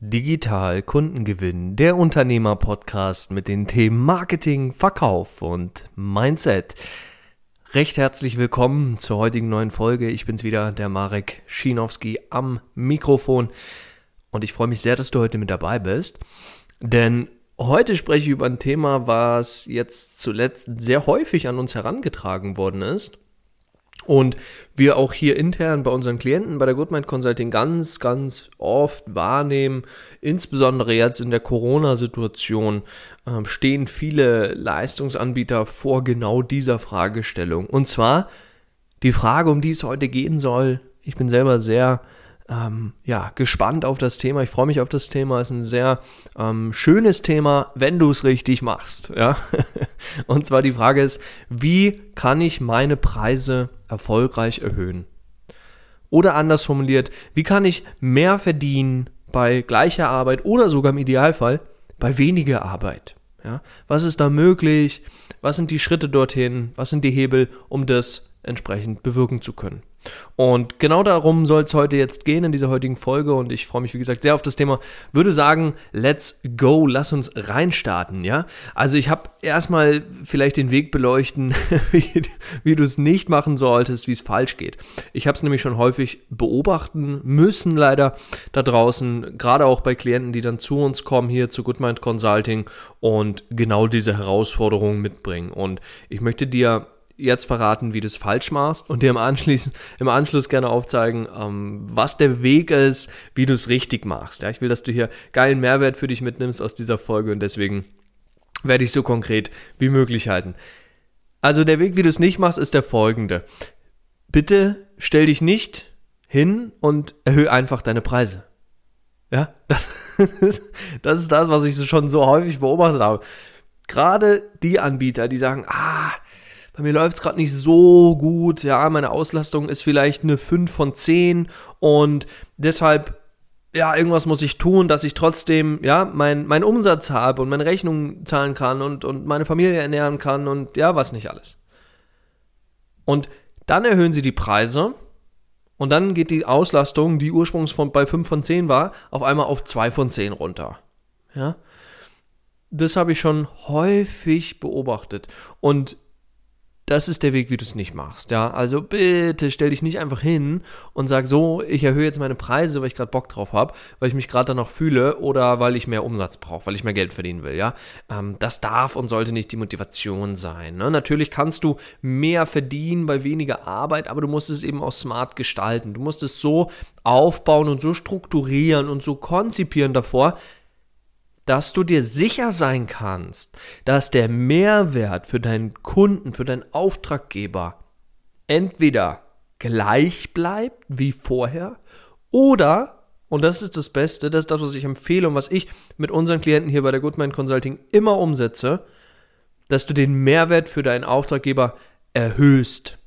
Digital Kundengewinn, der Unternehmer-Podcast mit den Themen Marketing, Verkauf und Mindset. Recht herzlich willkommen zur heutigen neuen Folge. Ich bin's wieder, der Marek Schinowski am Mikrofon und ich freue mich sehr, dass du heute mit dabei bist, denn heute spreche ich über ein Thema, was jetzt zuletzt sehr häufig an uns herangetragen worden ist und wir auch hier intern bei unseren Klienten bei der Goodmind Consulting ganz, ganz oft wahrnehmen, insbesondere jetzt in der Corona-Situation, äh, stehen viele Leistungsanbieter vor genau dieser Fragestellung. Und zwar die Frage, um die es heute gehen soll. Ich bin selber sehr ähm, ja, gespannt auf das Thema. Ich freue mich auf das Thema. Es ist ein sehr ähm, schönes Thema, wenn du es richtig machst. Ja? Und zwar die Frage ist, wie kann ich meine Preise erfolgreich erhöhen? Oder anders formuliert, wie kann ich mehr verdienen bei gleicher Arbeit oder sogar im Idealfall bei weniger Arbeit? Ja? Was ist da möglich? Was sind die Schritte dorthin? Was sind die Hebel, um das entsprechend bewirken zu können? Und genau darum soll es heute jetzt gehen in dieser heutigen Folge und ich freue mich, wie gesagt, sehr auf das Thema. Würde sagen, let's go, lass uns reinstarten, ja? Also ich habe erstmal vielleicht den Weg beleuchten, wie, wie du es nicht machen solltest, wie es falsch geht. Ich habe es nämlich schon häufig beobachten müssen, leider da draußen, gerade auch bei Klienten, die dann zu uns kommen, hier zu Goodmind Consulting und genau diese Herausforderungen mitbringen. Und ich möchte dir jetzt verraten, wie du es falsch machst und dir im Anschluss, im Anschluss gerne aufzeigen, ähm, was der Weg ist, wie du es richtig machst. Ja, ich will, dass du hier geilen Mehrwert für dich mitnimmst aus dieser Folge und deswegen werde ich so konkret wie möglich halten. Also der Weg, wie du es nicht machst, ist der folgende. Bitte stell dich nicht hin und erhöhe einfach deine Preise. Ja, das, das ist das, was ich schon so häufig beobachtet habe. Gerade die Anbieter, die sagen, ah, bei mir läuft es gerade nicht so gut, ja, meine Auslastung ist vielleicht eine 5 von 10 und deshalb, ja, irgendwas muss ich tun, dass ich trotzdem, ja, meinen mein Umsatz habe und meine Rechnung zahlen kann und, und meine Familie ernähren kann und ja, was nicht alles. Und dann erhöhen sie die Preise und dann geht die Auslastung, die ursprünglich von, bei 5 von 10 war, auf einmal auf 2 von 10 runter. Ja. Das habe ich schon häufig beobachtet. Und das ist der Weg, wie du es nicht machst. Ja, also bitte stell dich nicht einfach hin und sag so, ich erhöhe jetzt meine Preise, weil ich gerade Bock drauf habe, weil ich mich gerade danach fühle oder weil ich mehr Umsatz brauche, weil ich mehr Geld verdienen will. Ja, ähm, das darf und sollte nicht die Motivation sein. Ne? Natürlich kannst du mehr verdienen bei weniger Arbeit, aber du musst es eben auch smart gestalten. Du musst es so aufbauen und so strukturieren und so konzipieren davor, dass du dir sicher sein kannst, dass der Mehrwert für deinen Kunden, für deinen Auftraggeber entweder gleich bleibt wie vorher oder, und das ist das Beste, das ist das, was ich empfehle und was ich mit unseren Klienten hier bei der Goodman Consulting immer umsetze, dass du den Mehrwert für deinen Auftraggeber erhöhst.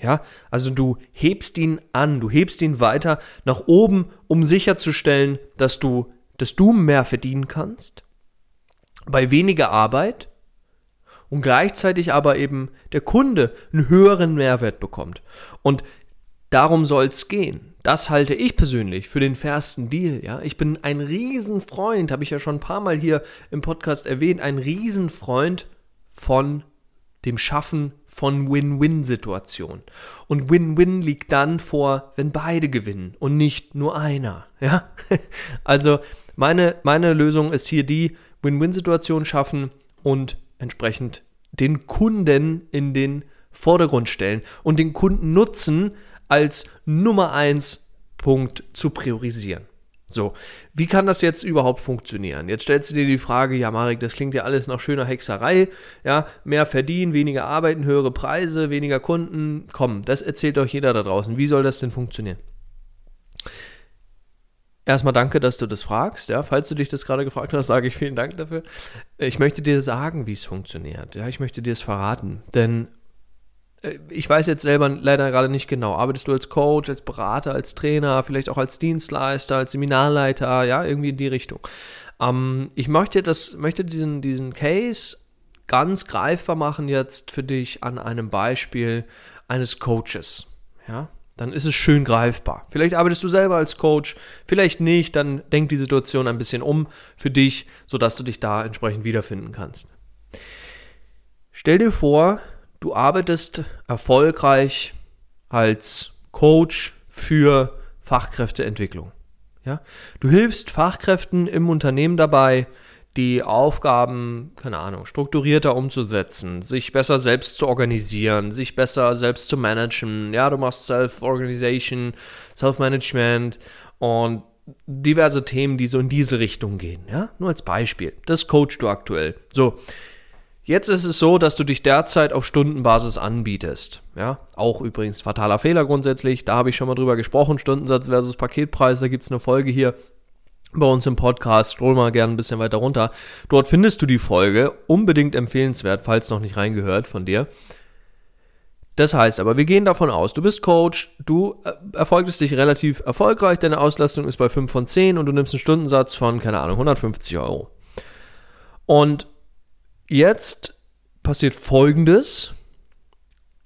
Ja, also du hebst ihn an, du hebst ihn weiter nach oben, um sicherzustellen, dass du dass du mehr verdienen kannst, bei weniger Arbeit und gleichzeitig aber eben der Kunde einen höheren Mehrwert bekommt. Und darum soll es gehen. Das halte ich persönlich für den fairsten Deal. Ja? Ich bin ein Riesenfreund, habe ich ja schon ein paar Mal hier im Podcast erwähnt, ein Riesenfreund von dem Schaffen von Win-Win-Situationen. Und Win-Win liegt dann vor, wenn beide gewinnen und nicht nur einer. Ja? Also meine, meine Lösung ist hier die Win-Win-Situation schaffen und entsprechend den Kunden in den Vordergrund stellen und den Kunden nutzen als Nummer eins Punkt zu priorisieren. So, wie kann das jetzt überhaupt funktionieren? Jetzt stellst du dir die Frage, ja, Marek, das klingt ja alles nach schöner Hexerei, ja, mehr verdienen, weniger arbeiten, höhere Preise, weniger Kunden. Komm, das erzählt euch jeder da draußen. Wie soll das denn funktionieren? Erstmal danke, dass du das fragst. Ja, falls du dich das gerade gefragt hast, sage ich vielen Dank dafür. Ich möchte dir sagen, wie es funktioniert. Ja, ich möchte dir es verraten, denn äh, ich weiß jetzt selber leider gerade nicht genau. Arbeitest du als Coach, als Berater, als Trainer, vielleicht auch als Dienstleister, als Seminarleiter, ja, irgendwie in die Richtung. Ähm, ich möchte das, möchte diesen, diesen Case ganz greifbar machen jetzt für dich an einem Beispiel eines Coaches. Ja, dann ist es schön greifbar. Vielleicht arbeitest du selber als Coach, vielleicht nicht, dann denk die Situation ein bisschen um für dich, sodass du dich da entsprechend wiederfinden kannst. Stell dir vor, du arbeitest erfolgreich als Coach für Fachkräfteentwicklung. Ja? Du hilfst Fachkräften im Unternehmen dabei, die Aufgaben, keine Ahnung, strukturierter umzusetzen, sich besser selbst zu organisieren, sich besser selbst zu managen. Ja, du machst Self-Organization, Self-Management und diverse Themen, die so in diese Richtung gehen. Ja, nur als Beispiel. Das coachst du aktuell. So. Jetzt ist es so, dass du dich derzeit auf Stundenbasis anbietest. Ja, auch übrigens fataler Fehler grundsätzlich. Da habe ich schon mal drüber gesprochen. Stundensatz versus Paketpreis. Da gibt es eine Folge hier bei uns im Podcast. Scroll mal gerne ein bisschen weiter runter. Dort findest du die Folge. Unbedingt empfehlenswert, falls noch nicht reingehört von dir. Das heißt aber, wir gehen davon aus, du bist Coach, du äh, erfolgtest dich relativ erfolgreich, deine Auslastung ist bei 5 von 10 und du nimmst einen Stundensatz von, keine Ahnung, 150 Euro. Und jetzt passiert Folgendes.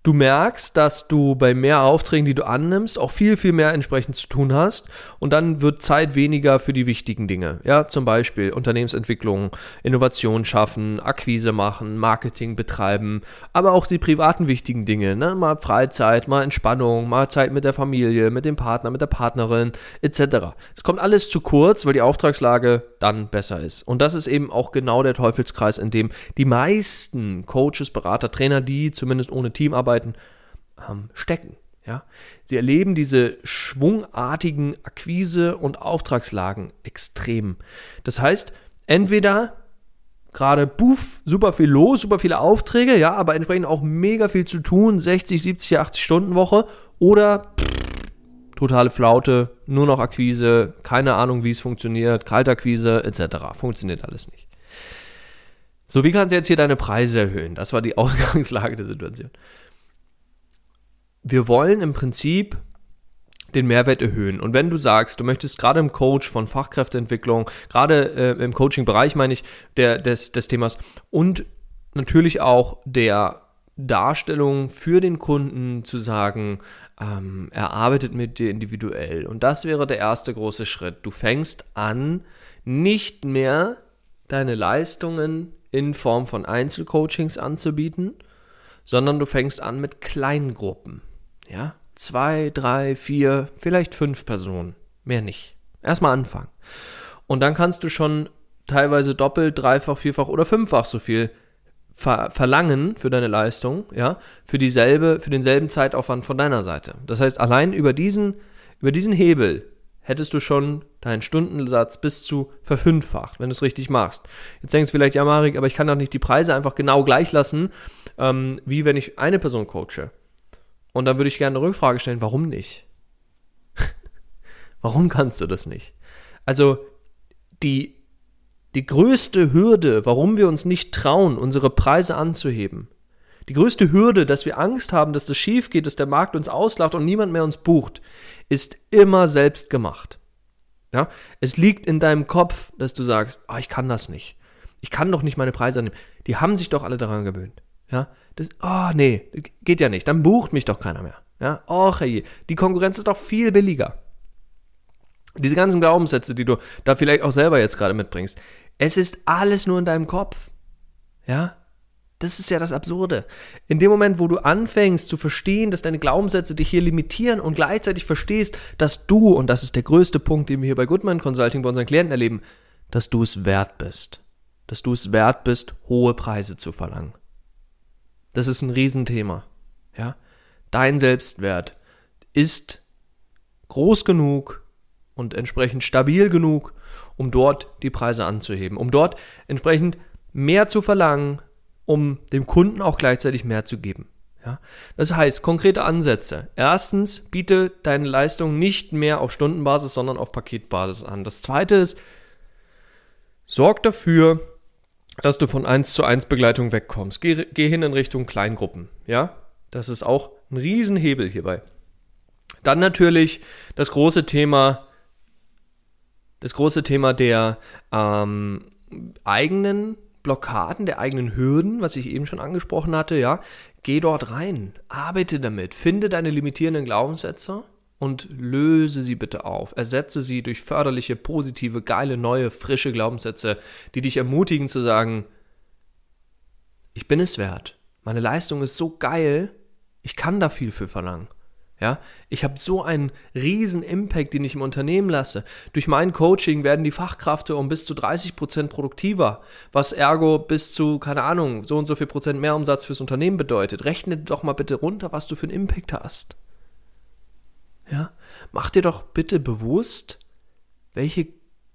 Du merkst, dass du bei mehr Aufträgen, die du annimmst, auch viel, viel mehr entsprechend zu tun hast. Und dann wird Zeit weniger für die wichtigen Dinge. Ja, zum Beispiel Unternehmensentwicklung, Innovation schaffen, Akquise machen, Marketing betreiben, aber auch die privaten wichtigen Dinge. Ne? Mal Freizeit, mal Entspannung, mal Zeit mit der Familie, mit dem Partner, mit der Partnerin, etc. Es kommt alles zu kurz, weil die Auftragslage dann besser ist. Und das ist eben auch genau der Teufelskreis, in dem die meisten Coaches, Berater, Trainer, die zumindest ohne Team arbeiten, ähm, stecken. Ja? Sie erleben diese schwungartigen Akquise- und Auftragslagen extrem. Das heißt, entweder gerade buff, super viel los, super viele Aufträge, ja, aber entsprechend auch mega viel zu tun, 60, 70, 80 Stunden Woche oder pff, totale Flaute, nur noch Akquise, keine Ahnung, wie es funktioniert, Kaltakquise etc. Funktioniert alles nicht. So, wie kannst du jetzt hier deine Preise erhöhen? Das war die Ausgangslage der Situation wir wollen im Prinzip den Mehrwert erhöhen. Und wenn du sagst, du möchtest gerade im Coach von Fachkräfteentwicklung, gerade äh, im Coaching-Bereich meine ich, der, des, des Themas und natürlich auch der Darstellung für den Kunden zu sagen, ähm, er arbeitet mit dir individuell. Und das wäre der erste große Schritt. Du fängst an, nicht mehr deine Leistungen in Form von Einzelcoachings anzubieten, sondern du fängst an mit Kleingruppen. Ja, zwei, drei, vier, vielleicht fünf Personen. Mehr nicht. Erstmal anfangen. Und dann kannst du schon teilweise doppelt, dreifach, vierfach oder fünffach so viel ver verlangen für deine Leistung, ja, für dieselbe, für denselben Zeitaufwand von deiner Seite. Das heißt, allein über diesen, über diesen Hebel hättest du schon deinen Stundensatz bis zu verfünffacht, wenn du es richtig machst. Jetzt denkst du vielleicht, ja, Marek, aber ich kann doch nicht die Preise einfach genau gleich lassen, ähm, wie wenn ich eine Person coache. Und dann würde ich gerne eine Rückfrage stellen, warum nicht? warum kannst du das nicht? Also die, die größte Hürde, warum wir uns nicht trauen, unsere Preise anzuheben, die größte Hürde, dass wir Angst haben, dass das schief geht, dass der Markt uns auslacht und niemand mehr uns bucht, ist immer selbst gemacht. Ja? Es liegt in deinem Kopf, dass du sagst, oh, ich kann das nicht. Ich kann doch nicht meine Preise annehmen. Die haben sich doch alle daran gewöhnt. Ja? Das, oh nee, geht ja nicht. Dann bucht mich doch keiner mehr. Ja, och hey, die Konkurrenz ist doch viel billiger. Diese ganzen Glaubenssätze, die du da vielleicht auch selber jetzt gerade mitbringst, es ist alles nur in deinem Kopf. Ja? Das ist ja das Absurde. In dem Moment, wo du anfängst zu verstehen, dass deine Glaubenssätze dich hier limitieren und gleichzeitig verstehst, dass du, und das ist der größte Punkt, den wir hier bei Goodman Consulting bei unseren Klienten erleben, dass du es wert bist. Dass du es wert bist, hohe Preise zu verlangen. Das ist ein Riesenthema. Ja? Dein Selbstwert ist groß genug und entsprechend stabil genug, um dort die Preise anzuheben, um dort entsprechend mehr zu verlangen, um dem Kunden auch gleichzeitig mehr zu geben. Ja? Das heißt, konkrete Ansätze. Erstens, biete deine Leistung nicht mehr auf Stundenbasis, sondern auf Paketbasis an. Das zweite ist, sorg dafür, dass du von 1 zu 1 Begleitung wegkommst. Geh, geh hin in Richtung Kleingruppen. Ja, das ist auch ein Riesenhebel hierbei. Dann natürlich das große Thema, das große Thema der ähm, eigenen Blockaden, der eigenen Hürden, was ich eben schon angesprochen hatte, ja, geh dort rein, arbeite damit, finde deine limitierenden Glaubenssätze und löse sie bitte auf. Ersetze sie durch förderliche, positive, geile, neue, frische Glaubenssätze, die dich ermutigen zu sagen, ich bin es wert. Meine Leistung ist so geil, ich kann da viel für verlangen. Ja, ich habe so einen riesen Impact, den ich im Unternehmen lasse. Durch mein Coaching werden die Fachkräfte um bis zu 30 Prozent produktiver, was ergo bis zu, keine Ahnung, so und so viel Prozent mehr Umsatz fürs Unternehmen bedeutet. Rechne doch mal bitte runter, was du für einen Impact hast. Ja, mach dir doch bitte bewusst, welche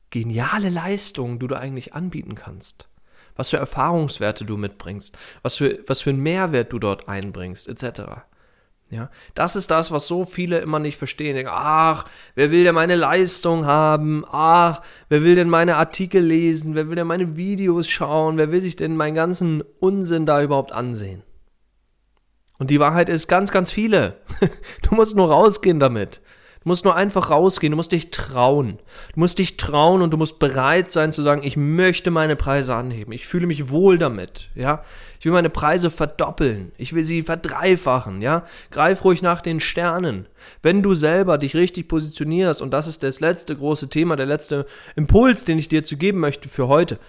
geniale Leistung du da eigentlich anbieten kannst. Was für Erfahrungswerte du mitbringst, was für, was für einen Mehrwert du dort einbringst, etc. Ja, das ist das, was so viele immer nicht verstehen. Denken, ach, wer will denn meine Leistung haben? Ach, wer will denn meine Artikel lesen? Wer will denn meine Videos schauen? Wer will sich denn meinen ganzen Unsinn da überhaupt ansehen? Und die Wahrheit ist ganz, ganz viele. Du musst nur rausgehen damit. Du musst nur einfach rausgehen, du musst dich trauen. Du musst dich trauen und du musst bereit sein zu sagen, ich möchte meine Preise anheben. Ich fühle mich wohl damit, ja. Ich will meine Preise verdoppeln. Ich will sie verdreifachen, ja. Greif ruhig nach den Sternen. Wenn du selber dich richtig positionierst, und das ist das letzte große Thema, der letzte Impuls, den ich dir zu geben möchte für heute.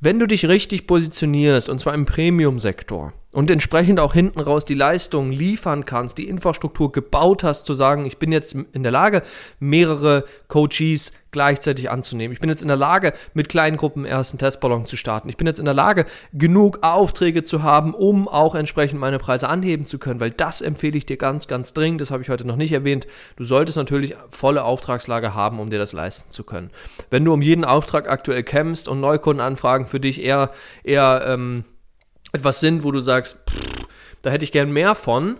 Wenn du dich richtig positionierst, und zwar im Premium-Sektor, und entsprechend auch hinten raus die Leistung liefern kannst, die Infrastruktur gebaut hast, zu sagen, ich bin jetzt in der Lage, mehrere Coaches gleichzeitig anzunehmen. Ich bin jetzt in der Lage, mit kleinen Gruppen ersten Testballon zu starten. Ich bin jetzt in der Lage, genug Aufträge zu haben, um auch entsprechend meine Preise anheben zu können, weil das empfehle ich dir ganz, ganz dringend. Das habe ich heute noch nicht erwähnt. Du solltest natürlich volle Auftragslage haben, um dir das leisten zu können. Wenn du um jeden Auftrag aktuell kämpfst und Neukundenanfragen für dich eher, eher, ähm, etwas sind, wo du sagst, pff, da hätte ich gern mehr von,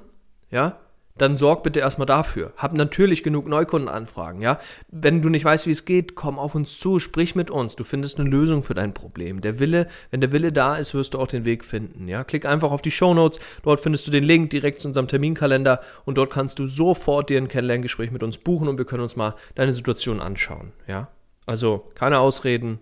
ja, dann sorg bitte erstmal dafür. Hab natürlich genug Neukundenanfragen, ja. Wenn du nicht weißt, wie es geht, komm auf uns zu, sprich mit uns. Du findest eine Lösung für dein Problem. Der Wille, wenn der Wille da ist, wirst du auch den Weg finden, ja. Klick einfach auf die Show Notes. Dort findest du den Link direkt zu unserem Terminkalender und dort kannst du sofort dir ein Kennenlerngespräch mit uns buchen und wir können uns mal deine Situation anschauen, ja. Also keine Ausreden,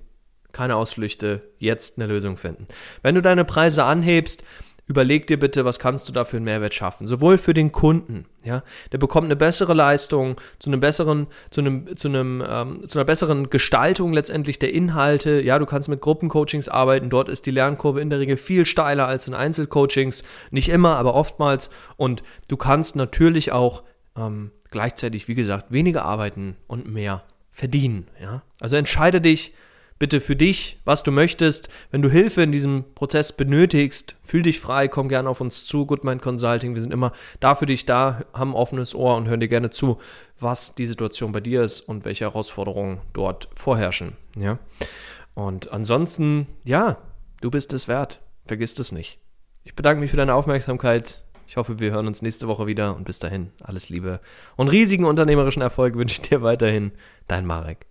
keine Ausflüchte, jetzt eine Lösung finden. Wenn du deine Preise anhebst, überleg dir bitte, was kannst du da für einen Mehrwert schaffen. Sowohl für den Kunden, ja, der bekommt eine bessere Leistung, zu einem besseren, zu einem, zu einem, ähm, zu einer besseren Gestaltung letztendlich der Inhalte. Ja, du kannst mit Gruppencoachings arbeiten. Dort ist die Lernkurve in der Regel viel steiler als in Einzelcoachings. Nicht immer, aber oftmals. Und du kannst natürlich auch ähm, gleichzeitig, wie gesagt, weniger arbeiten und mehr verdienen. Ja, also entscheide dich bitte für dich, was du möchtest. Wenn du Hilfe in diesem Prozess benötigst, fühl dich frei, komm gerne auf uns zu, Goodmind Consulting. Wir sind immer da für dich da, haben ein offenes Ohr und hören dir gerne zu, was die Situation bei dir ist und welche Herausforderungen dort vorherrschen. Ja? Und ansonsten, ja, du bist es wert. Vergiss es nicht. Ich bedanke mich für deine Aufmerksamkeit. Ich hoffe, wir hören uns nächste Woche wieder und bis dahin alles Liebe und riesigen unternehmerischen Erfolg wünsche ich dir weiterhin. Dein Marek.